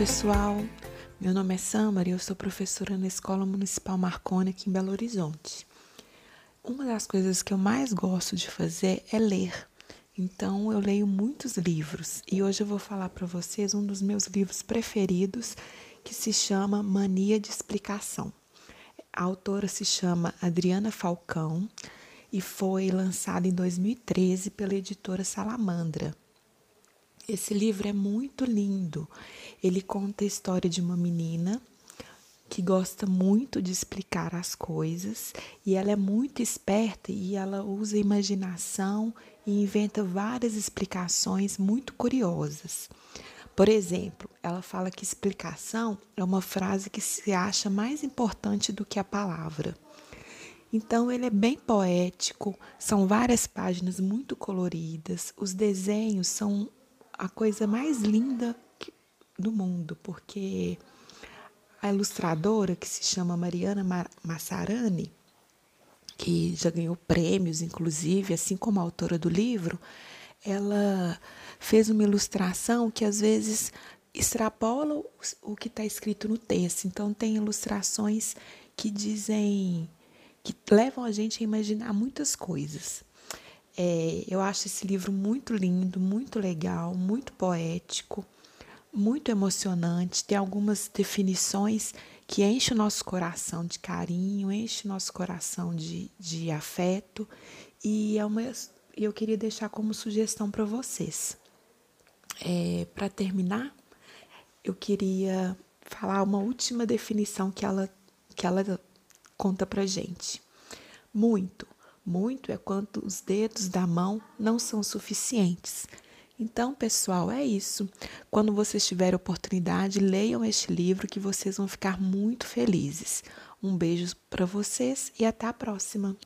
pessoal, meu nome é Samara e eu sou professora na Escola Municipal Marconi aqui em Belo Horizonte. Uma das coisas que eu mais gosto de fazer é ler. Então eu leio muitos livros e hoje eu vou falar para vocês um dos meus livros preferidos que se chama Mania de Explicação. A autora se chama Adriana Falcão e foi lançado em 2013 pela editora Salamandra. Esse livro é muito lindo. Ele conta a história de uma menina que gosta muito de explicar as coisas e ela é muito esperta e ela usa a imaginação e inventa várias explicações muito curiosas. Por exemplo, ela fala que explicação é uma frase que se acha mais importante do que a palavra. Então ele é bem poético, são várias páginas muito coloridas, os desenhos são a coisa mais linda do mundo, porque a ilustradora, que se chama Mariana Massarani, que já ganhou prêmios, inclusive, assim como a autora do livro, ela fez uma ilustração que às vezes extrapola o que está escrito no texto. Então, tem ilustrações que dizem, que levam a gente a imaginar muitas coisas. É, eu acho esse livro muito lindo, muito legal, muito poético, muito emocionante. Tem algumas definições que enchem o nosso coração de carinho, enchem o nosso coração de, de afeto. E é uma, eu queria deixar como sugestão para vocês. É, para terminar, eu queria falar uma última definição que ela, que ela conta para gente. Muito muito é quanto os dedos da mão não são suficientes. Então, pessoal, é isso. Quando vocês tiverem oportunidade, leiam este livro que vocês vão ficar muito felizes. Um beijo para vocês e até a próxima.